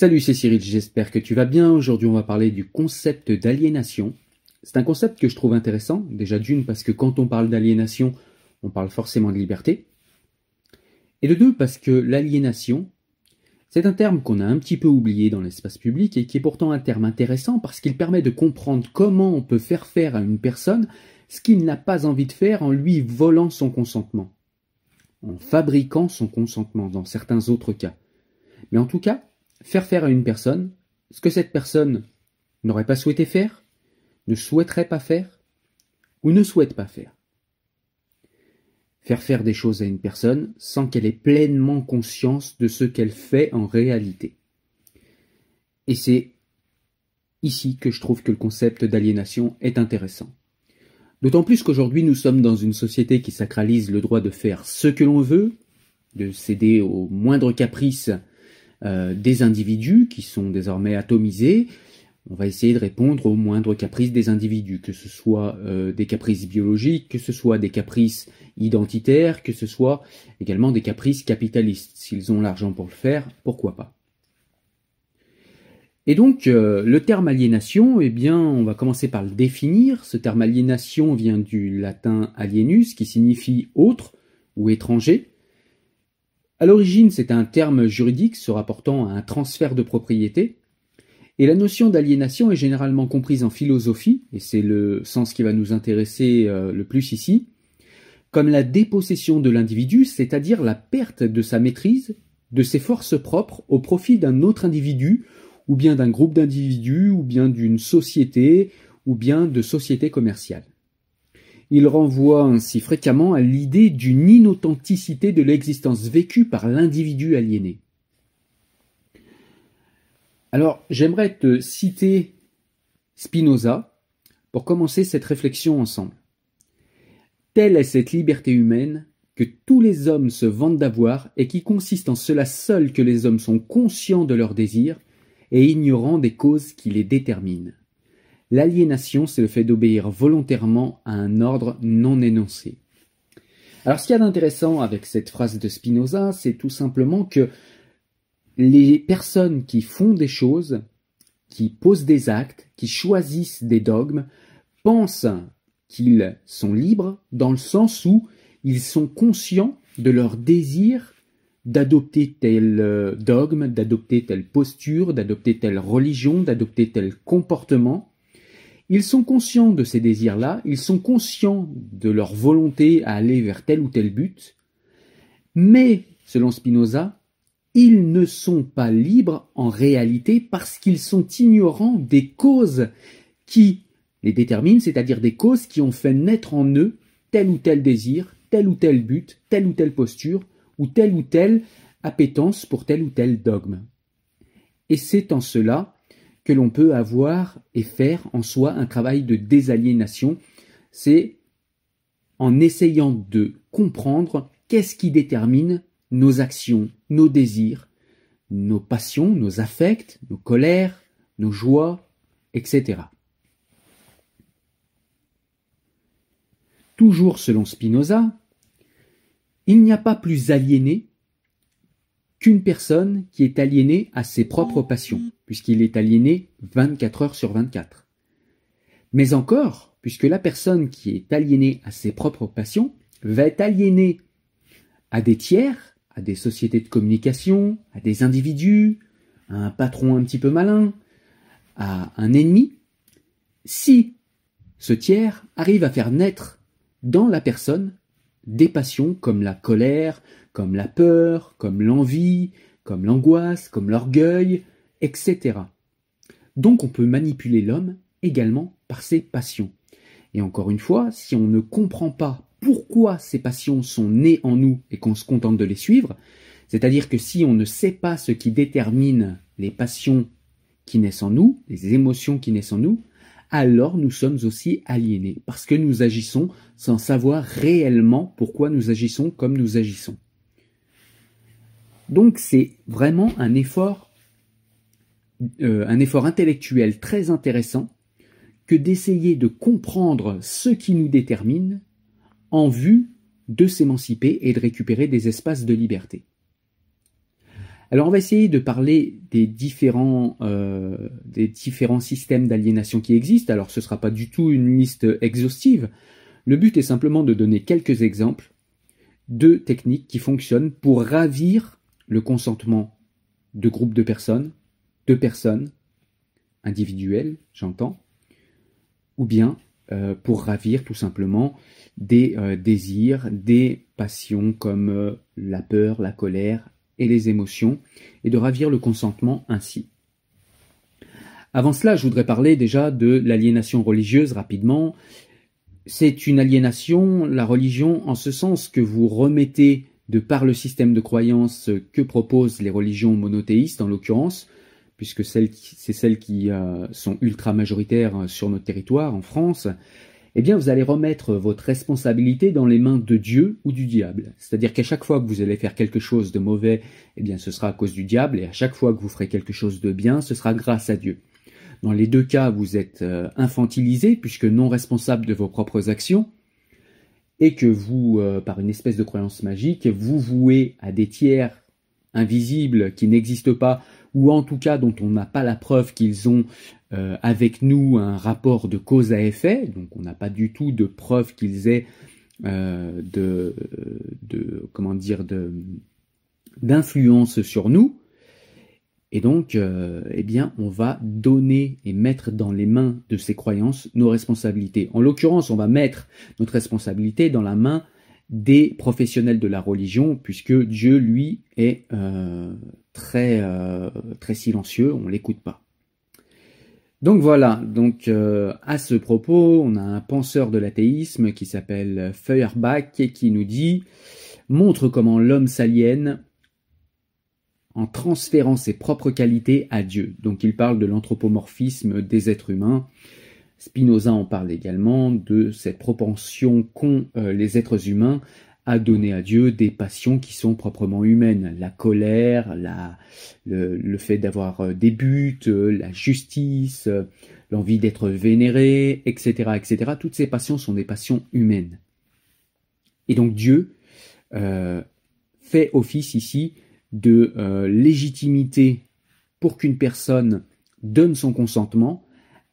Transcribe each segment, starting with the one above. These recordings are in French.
Salut, c'est Cyril, j'espère que tu vas bien. Aujourd'hui, on va parler du concept d'aliénation. C'est un concept que je trouve intéressant, déjà d'une parce que quand on parle d'aliénation, on parle forcément de liberté. Et de deux parce que l'aliénation, c'est un terme qu'on a un petit peu oublié dans l'espace public et qui est pourtant un terme intéressant parce qu'il permet de comprendre comment on peut faire faire à une personne ce qu'il n'a pas envie de faire en lui volant son consentement, en fabriquant son consentement dans certains autres cas. Mais en tout cas, faire faire à une personne ce que cette personne n'aurait pas souhaité faire, ne souhaiterait pas faire, ou ne souhaite pas faire. Faire faire des choses à une personne sans qu'elle ait pleinement conscience de ce qu'elle fait en réalité. Et c'est ici que je trouve que le concept d'aliénation est intéressant. D'autant plus qu'aujourd'hui nous sommes dans une société qui sacralise le droit de faire ce que l'on veut, de céder aux moindres caprices euh, des individus qui sont désormais atomisés. On va essayer de répondre aux moindres caprices des individus, que ce soit euh, des caprices biologiques, que ce soit des caprices identitaires, que ce soit également des caprices capitalistes. S'ils ont l'argent pour le faire, pourquoi pas? Et donc, euh, le terme aliénation, eh bien, on va commencer par le définir. Ce terme aliénation vient du latin alienus, qui signifie autre ou étranger. À l'origine, c'est un terme juridique se rapportant à un transfert de propriété, et la notion d'aliénation est généralement comprise en philosophie, et c'est le sens qui va nous intéresser euh, le plus ici, comme la dépossession de l'individu, c'est-à-dire la perte de sa maîtrise, de ses forces propres au profit d'un autre individu, ou bien d'un groupe d'individus, ou bien d'une société, ou bien de société commerciale. Il renvoie ainsi fréquemment à l'idée d'une inauthenticité de l'existence vécue par l'individu aliéné. Alors, j'aimerais te citer Spinoza pour commencer cette réflexion ensemble. Telle est cette liberté humaine que tous les hommes se vantent d'avoir et qui consiste en cela seul que les hommes sont conscients de leurs désirs et ignorants des causes qui les déterminent. L'aliénation, c'est le fait d'obéir volontairement à un ordre non énoncé. Alors ce qu'il y a d'intéressant avec cette phrase de Spinoza, c'est tout simplement que les personnes qui font des choses, qui posent des actes, qui choisissent des dogmes, pensent qu'ils sont libres dans le sens où ils sont conscients de leur désir d'adopter tel euh, dogme, d'adopter telle posture, d'adopter telle religion, d'adopter tel comportement, ils sont conscients de ces désirs-là, ils sont conscients de leur volonté à aller vers tel ou tel but, mais, selon Spinoza, ils ne sont pas libres en réalité parce qu'ils sont ignorants des causes qui les déterminent, c'est-à-dire des causes qui ont fait naître en eux tel ou tel désir, tel ou tel but, telle ou telle posture, ou telle ou telle appétence pour tel ou tel dogme. Et c'est en cela que l'on peut avoir et faire en soi un travail de désaliénation, c'est en essayant de comprendre qu'est-ce qui détermine nos actions, nos désirs, nos passions, nos affects, nos colères, nos joies, etc. Toujours selon Spinoza, il n'y a pas plus aliéné qu'une personne qui est aliénée à ses propres passions, puisqu'il est aliéné 24 heures sur 24. Mais encore, puisque la personne qui est aliénée à ses propres passions va être aliénée à des tiers, à des sociétés de communication, à des individus, à un patron un petit peu malin, à un ennemi, si ce tiers arrive à faire naître dans la personne des passions comme la colère, comme la peur, comme l'envie, comme l'angoisse, comme l'orgueil, etc. Donc on peut manipuler l'homme également par ses passions. Et encore une fois, si on ne comprend pas pourquoi ces passions sont nées en nous et qu'on se contente de les suivre, c'est-à-dire que si on ne sait pas ce qui détermine les passions qui naissent en nous, les émotions qui naissent en nous, alors nous sommes aussi aliénés, parce que nous agissons sans savoir réellement pourquoi nous agissons comme nous agissons. Donc c'est vraiment un effort, euh, un effort intellectuel très intéressant que d'essayer de comprendre ce qui nous détermine en vue de s'émanciper et de récupérer des espaces de liberté. Alors on va essayer de parler des différents, euh, des différents systèmes d'aliénation qui existent. Alors ce ne sera pas du tout une liste exhaustive. Le but est simplement de donner quelques exemples de techniques qui fonctionnent pour ravir le consentement de groupes de personnes, de personnes, individuelles, j'entends, ou bien euh, pour ravir tout simplement des euh, désirs, des passions comme euh, la peur, la colère et les émotions, et de ravir le consentement ainsi. Avant cela, je voudrais parler déjà de l'aliénation religieuse rapidement. C'est une aliénation, la religion, en ce sens que vous remettez de par le système de croyance que proposent les religions monothéistes en l'occurrence, puisque c'est celles qui euh, sont ultra majoritaires sur notre territoire en France, eh bien vous allez remettre votre responsabilité dans les mains de Dieu ou du diable. C'est-à-dire qu'à chaque fois que vous allez faire quelque chose de mauvais, eh bien ce sera à cause du diable, et à chaque fois que vous ferez quelque chose de bien, ce sera grâce à Dieu. Dans les deux cas, vous êtes euh, infantilisé, puisque non responsable de vos propres actions, et que vous, euh, par une espèce de croyance magique, vous vouez à des tiers invisibles qui n'existent pas, ou en tout cas dont on n'a pas la preuve qu'ils ont euh, avec nous un rapport de cause à effet, donc on n'a pas du tout de preuve qu'ils aient euh, de, comment dire d'influence sur nous, et donc, euh, eh bien, on va donner et mettre dans les mains de ces croyances nos responsabilités. En l'occurrence, on va mettre notre responsabilité dans la main des professionnels de la religion, puisque Dieu, lui, est euh, très, euh, très silencieux, on l'écoute pas. Donc voilà, donc à ce propos, on a un penseur de l'athéisme qui s'appelle Feuerbach et qui nous dit montre comment l'homme s'aliène en transférant ses propres qualités à Dieu. Donc il parle de l'anthropomorphisme des êtres humains. Spinoza en parle également de cette propension qu'ont euh, les êtres humains à donner à Dieu des passions qui sont proprement humaines. La colère, le, fait d'avoir euh, des buts, euh, la justice, l'envie d'être vénéré, etc., etc. Toutes ces passions sont des passions humaines. Et donc Dieu fait office ici de euh, légitimité pour qu'une personne donne son consentement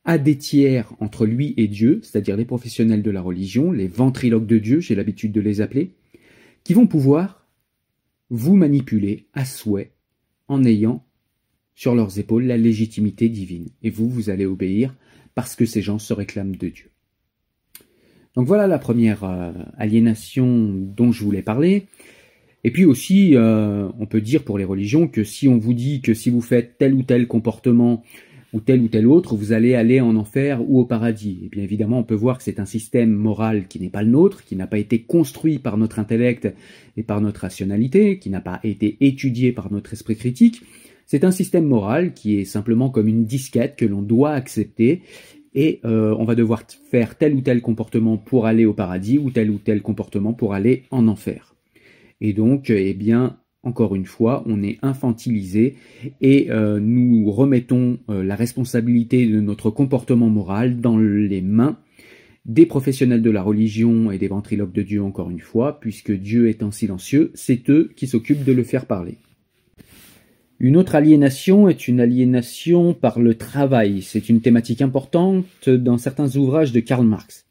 à des tiers entre lui et Dieu, c'est-à-dire les professionnels de la religion, les ventriloques de Dieu, j'ai l'habitude de les appeler, qui vont pouvoir vous manipuler à souhait en ayant sur leurs épaules la légitimité divine. Et vous, vous allez obéir parce que ces gens se réclament de Dieu. Donc voilà la première euh, aliénation dont je voulais parler. Et puis aussi, euh, on peut dire pour les religions que si on vous dit que si vous faites tel ou tel comportement ou tel ou tel autre, vous allez aller en enfer ou au paradis. Et bien évidemment, on peut voir que c'est un système moral qui n'est pas le nôtre, qui n'a pas été construit par notre intellect et par notre rationalité, qui n'a pas été étudié par notre esprit critique. C'est un système moral qui est simplement comme une disquette que l'on doit accepter et euh, on va devoir faire tel ou tel comportement pour aller au paradis ou tel ou tel comportement pour aller en enfer. Et donc, eh bien, encore une fois, on est infantilisé et euh, nous remettons euh, la responsabilité de notre comportement moral dans les mains des professionnels de la religion et des ventriloques de Dieu, encore une fois, puisque Dieu étant silencieux, c'est eux qui s'occupent de le faire parler. Une autre aliénation est une aliénation par le travail. C'est une thématique importante dans certains ouvrages de Karl Marx.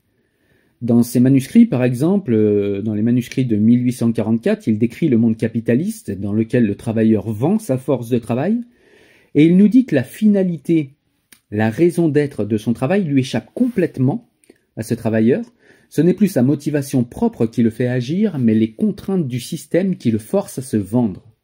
Dans ses manuscrits, par exemple, euh, dans les manuscrits de 1844, il décrit le monde capitaliste dans lequel le travailleur vend sa force de travail, et il nous dit que la finalité, la raison d'être de son travail lui échappe complètement à ce travailleur. Ce n'est plus sa motivation propre qui le fait agir, mais les contraintes du système qui le forcent à se vendre.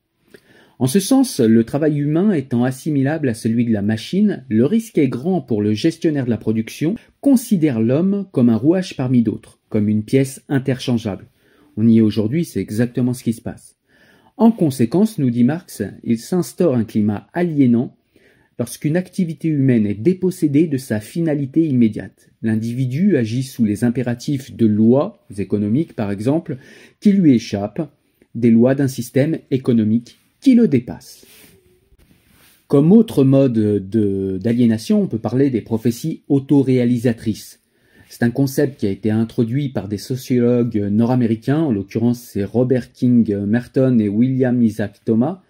En ce sens, le travail humain étant assimilable à celui de la machine, le risque est grand pour le gestionnaire de la production, considère l'homme comme un rouage parmi d'autres, comme une pièce interchangeable. On y est aujourd'hui, c'est exactement ce qui se passe. En conséquence, nous dit Marx, il s'instaure un climat aliénant lorsqu'une activité humaine est dépossédée de sa finalité immédiate. L'individu agit sous les impératifs de lois économiques, par exemple, qui lui échappent, des lois d'un système économique qui le dépasse. Comme autre mode d'aliénation, on peut parler des prophéties autoréalisatrices. C'est un concept qui a été introduit par des sociologues nord-américains, en l'occurrence c'est Robert King Merton et William Isaac Thomas,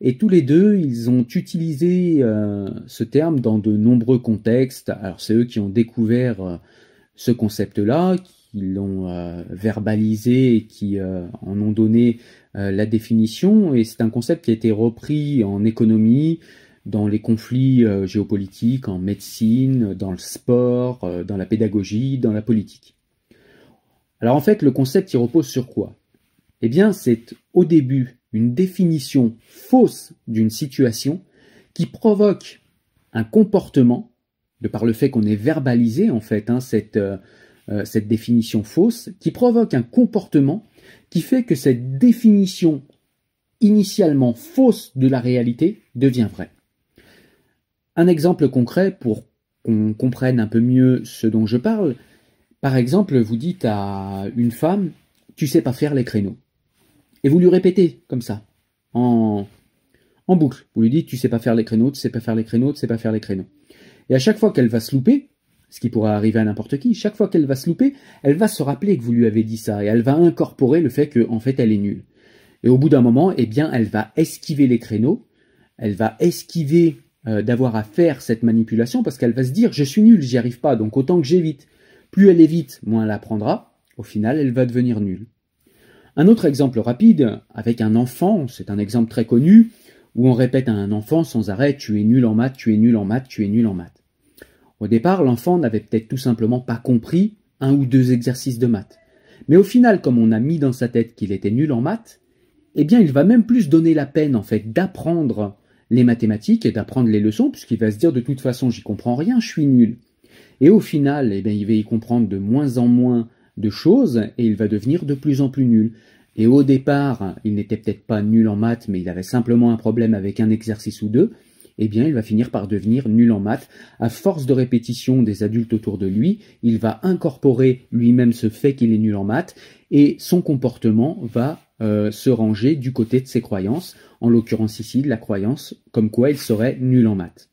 Et tous les deux, ils ont utilisé euh, ce terme dans de nombreux contextes. Alors c'est eux qui ont découvert euh, ce concept-là, l'ont euh, verbalisé et qui en ont donné la définition. Et c'est un concept qui a été repris en économie, dans les conflits géopolitiques, en médecine, dans le sport, dans la pédagogie, dans la politique. Alors en fait, le concept il repose sur quoi? Eh bien, c'est au début une définition fausse d'une situation qui provoque un comportement, de par le fait qu'on ait verbalisé en fait hein, cette, euh, cette définition fausse, qui provoque un comportement qui fait que cette définition initialement fausse de la réalité devient vraie. Un exemple concret pour qu'on comprenne un peu mieux ce dont je parle. Par exemple, vous dites à une femme, tu sais pas faire les créneaux. Et vous lui répétez comme ça, en, en boucle. Vous lui dites, tu sais pas faire les créneaux, tu sais pas faire les créneaux, tu sais pas faire les créneaux. Et à chaque fois qu'elle va se louper, ce qui pourrait arriver à n'importe qui, chaque fois qu'elle va se louper, elle va se rappeler que vous lui avez dit ça, et elle va incorporer le fait qu'en en fait elle est nulle. Et au bout d'un moment, eh bien, elle va esquiver les créneaux, elle va esquiver euh, d'avoir à faire cette manipulation parce qu'elle va se dire, je suis nulle, j'y arrive pas, donc autant que j'évite. Plus elle évite, moins elle apprendra. Au final, elle va devenir nulle. Un autre exemple rapide, avec un enfant, c'est un exemple très connu, où on répète à un enfant sans arrêt Tu es nul en maths, tu es nul en maths, tu es nul en maths. Au départ, l'enfant n'avait peut-être tout simplement pas compris un ou deux exercices de maths. Mais au final, comme on a mis dans sa tête qu'il était nul en maths, eh bien, il va même plus donner la peine, en fait, d'apprendre les mathématiques et d'apprendre les leçons, puisqu'il va se dire de toute façon, j'y comprends rien, je suis nul. Et au final, eh bien, il va y comprendre de moins en moins de choses et il va devenir de plus en plus nul. Et au départ, il n'était peut-être pas nul en maths, mais il avait simplement un problème avec un exercice ou deux, eh bien, il va finir par devenir nul en maths. À force de répétition des adultes autour de lui, il va incorporer lui-même ce fait qu'il est nul en maths, et son comportement va euh, se ranger du côté de ses croyances, en l'occurrence ici la croyance comme quoi il serait nul en maths.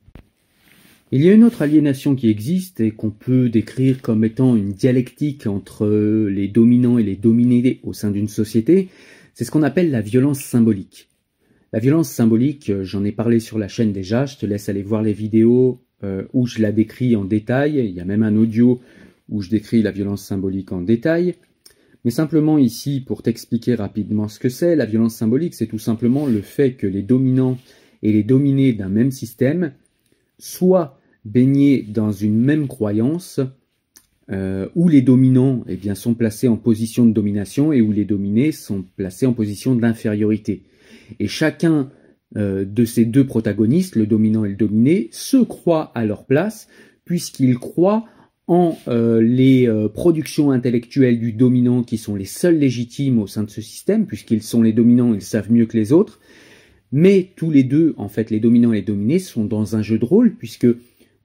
Il y a une autre aliénation qui existe et qu'on peut décrire comme étant une dialectique entre les dominants et les dominés au sein d'une société, c'est ce qu'on appelle la violence symbolique. La violence symbolique, j'en ai parlé sur la chaîne déjà, je te laisse aller voir les vidéos euh, où je la décris en détail, il y a même un audio où je décris la violence symbolique en détail. Mais simplement ici, pour t'expliquer rapidement ce que c'est, la violence symbolique, c'est tout simplement le fait que les dominants et les dominés d'un même système soit baignés dans une même croyance euh, où les dominants eh sont placés en position de domination et où les dominés sont placés en position d'infériorité. Et chacun euh, de ces deux protagonistes, le dominant et le dominé, se croient à leur place puisqu'ils croient en euh, les productions intellectuelles du dominant qui sont les seules légitimes au sein de ce système, puisqu'ils sont les dominants, ils savent mieux que les autres, mais tous les deux, en fait, les dominants et les dominés, sont dans un jeu de rôle, puisque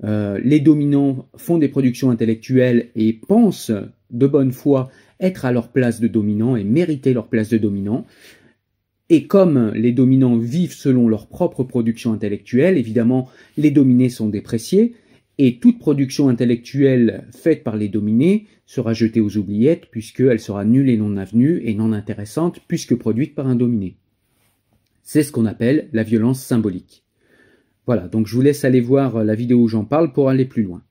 euh, les dominants font des productions intellectuelles et pensent de bonne foi être à leur place de dominant et mériter leur place de dominant. Et comme les dominants vivent selon leur propre production intellectuelle, évidemment, les dominés sont dépréciés, et toute production intellectuelle faite par les dominés sera jetée aux oubliettes, puisqu'elle sera nulle et non avenue, et non intéressante, puisque produite par un dominé. C'est ce qu'on appelle la violence symbolique. Voilà, donc je vous laisse aller voir la vidéo où j'en parle pour aller plus loin.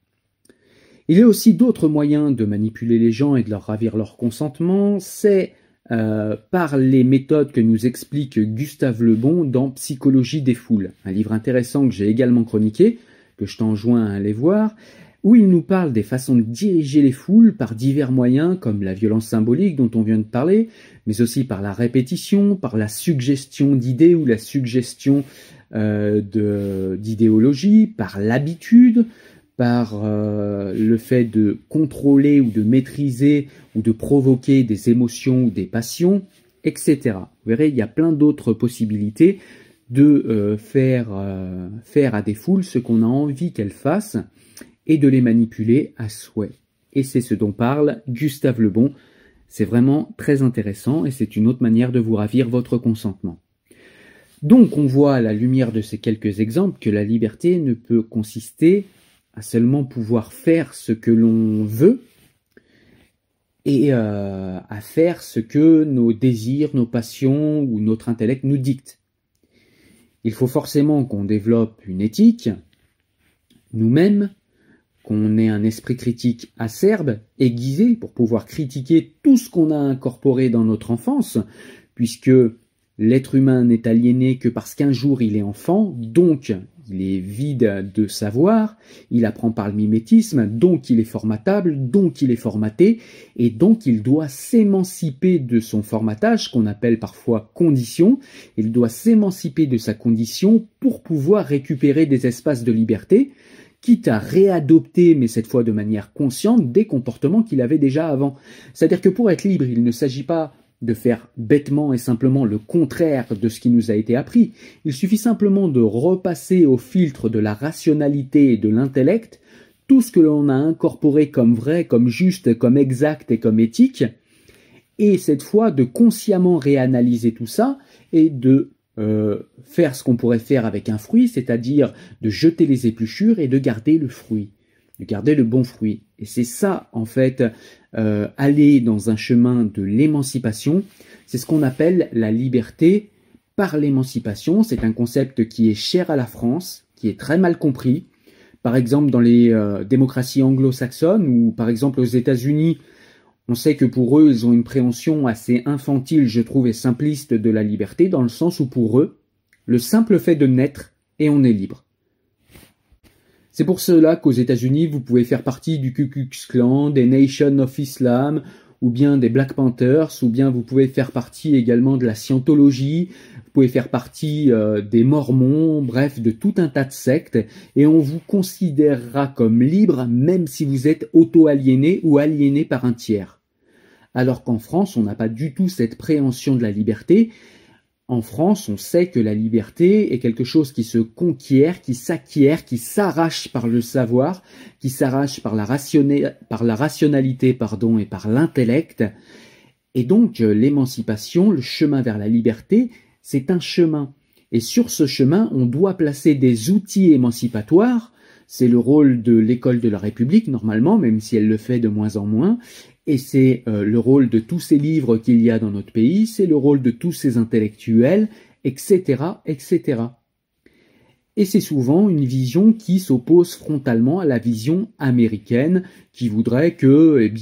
Il y a aussi d'autres moyens de manipuler les gens et de leur ravir leur consentement, c'est euh, par les méthodes que nous explique Gustave Lebon dans Psychologie des foules, un livre intéressant que j'ai également chroniqué, que je t'enjoins à aller voir, où il nous parle des façons de diriger les foules par divers moyens comme la violence symbolique dont on vient de parler, mais aussi par la répétition, par la suggestion d'idées ou la suggestion euh, d'idéologie, par l'habitude, par euh, le fait de contrôler ou de maîtriser ou de provoquer des émotions ou des passions, etc. Vous verrez, il y a plein d'autres possibilités de euh, faire, faire à des foules ce qu'on a envie qu'elles fassent et de les manipuler à souhait. Et c'est ce dont parle Gustave Lebon. C'est vraiment très intéressant et c'est une autre manière de vous ravir votre consentement. Donc on voit à la lumière de ces quelques exemples que la liberté ne peut consister seulement pouvoir faire ce que l'on veut et euh, à faire ce que nos désirs, nos passions ou notre intellect nous dictent. il faut forcément qu'on développe une éthique, nous-mêmes, qu'on ait un esprit critique acerbe, aiguisé, pour pouvoir critiquer tout ce qu'on a incorporé dans notre enfance, puisque l'être humain n'est aliéné que parce qu'un jour il est enfant, donc il est vide de savoir, il apprend par le mimétisme, donc il est formatable, donc il est formaté, et donc il doit s'émanciper de son formatage, qu'on appelle parfois condition, il doit s'émanciper de sa condition pour pouvoir récupérer des espaces de liberté, quitte à réadopter, mais cette fois de manière consciente, des comportements qu'il avait déjà avant. C'est-à-dire que pour être libre, il ne s'agit pas de faire bêtement et simplement le contraire de ce qui nous a été appris. Il suffit simplement de repasser au filtre de la rationalité et de l'intellect tout ce que l'on a incorporé comme vrai, comme juste, comme exact et comme éthique, et cette fois de consciemment réanalyser tout ça et de euh, faire ce qu'on pourrait faire avec un fruit, c'est-à-dire de jeter les épluchures et de garder le fruit, de garder le bon fruit. Et c'est ça, en fait, euh, aller dans un chemin de l'émancipation. C'est ce qu'on appelle la liberté par l'émancipation. C'est un concept qui est cher à la France, qui est très mal compris. Par exemple, dans les euh, démocraties anglo-saxonnes ou par exemple aux États-Unis, on sait que pour eux, ils ont une préhension assez infantile, je trouve, et simpliste de la liberté, dans le sens où pour eux, le simple fait de naître et on est libre. C'est pour cela qu'aux États-Unis, vous pouvez faire partie du Ku Klux Klan, des Nation of Islam, ou bien des Black Panthers, ou bien vous pouvez faire partie également de la scientologie, vous pouvez faire partie euh, des Mormons, bref, de tout un tas de sectes, et on vous considérera comme libre même si vous êtes auto-aliéné ou aliéné par un tiers alors qu'en France, on n'a pas du tout cette préhension de la liberté. En France, on sait que la liberté est quelque chose qui se conquiert, qui s'acquiert, qui s'arrache par le savoir, qui s'arrache par la, rationalité et par l'intellect. Et donc l'émancipation, le chemin vers la liberté, c'est un chemin. Et sur ce chemin, on doit placer des outils émancipatoires. C'est le rôle de l'école de la République, normalement, même si elle le fait de moins en moins et c'est euh, le rôle de tous ces livres qu'il y a dans notre pays, c'est le rôle de tous ces intellectuels, etc., etc. Et c'est souvent une vision qui s'oppose frontalement à la vision américaine, qui voudrait que, eh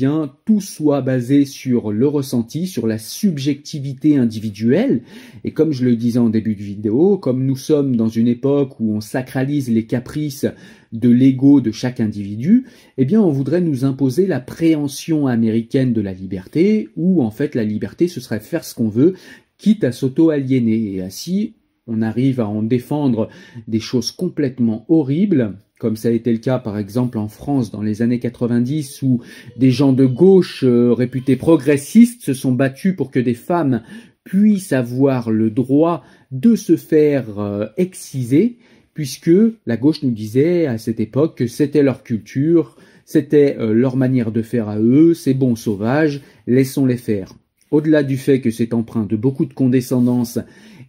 tout soit basé sur le ressenti, sur la subjectivité individuelle. Et comme je le disais en début de vidéo, comme nous sommes dans une époque où on sacralise les caprices de l'ego de chaque individu, eh bien on voudrait nous imposer la préhension américaine de la liberté, où en fait la liberté ce serait faire ce qu'on veut, quitte à s'auto-aliéner. Et ainsi, on arrive à en défendre des choses complètement horribles, comme ça a été le cas par exemple en France dans les années 90 où des gens de gauche euh, réputés progressistes se sont battus pour que des femmes puissent avoir le droit de se faire euh, exciser puisque la gauche nous disait à cette époque que c'était leur culture, c'était euh, leur manière de faire à eux, c'est bon sauvage, laissons-les faire. Au-delà du fait que c'est empreint de beaucoup de condescendance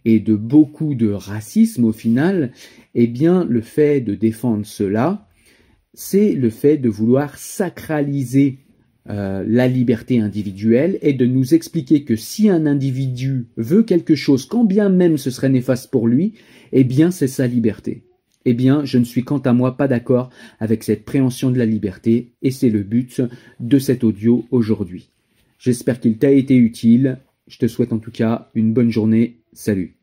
et de beaucoup de racisme au final, eh bien le fait de défendre cela, c'est le fait de vouloir sacraliser euh, la liberté individuelle et de nous expliquer que si un individu veut quelque chose, quand bien même ce serait néfaste pour lui, eh bien c'est sa liberté. Eh bien, je ne suis quant à moi pas d'accord avec cette préhension de la liberté, et c'est le but de cet audio aujourd'hui. J'espère qu'il t'a été utile, je te souhaite en tout cas une bonne journée, salut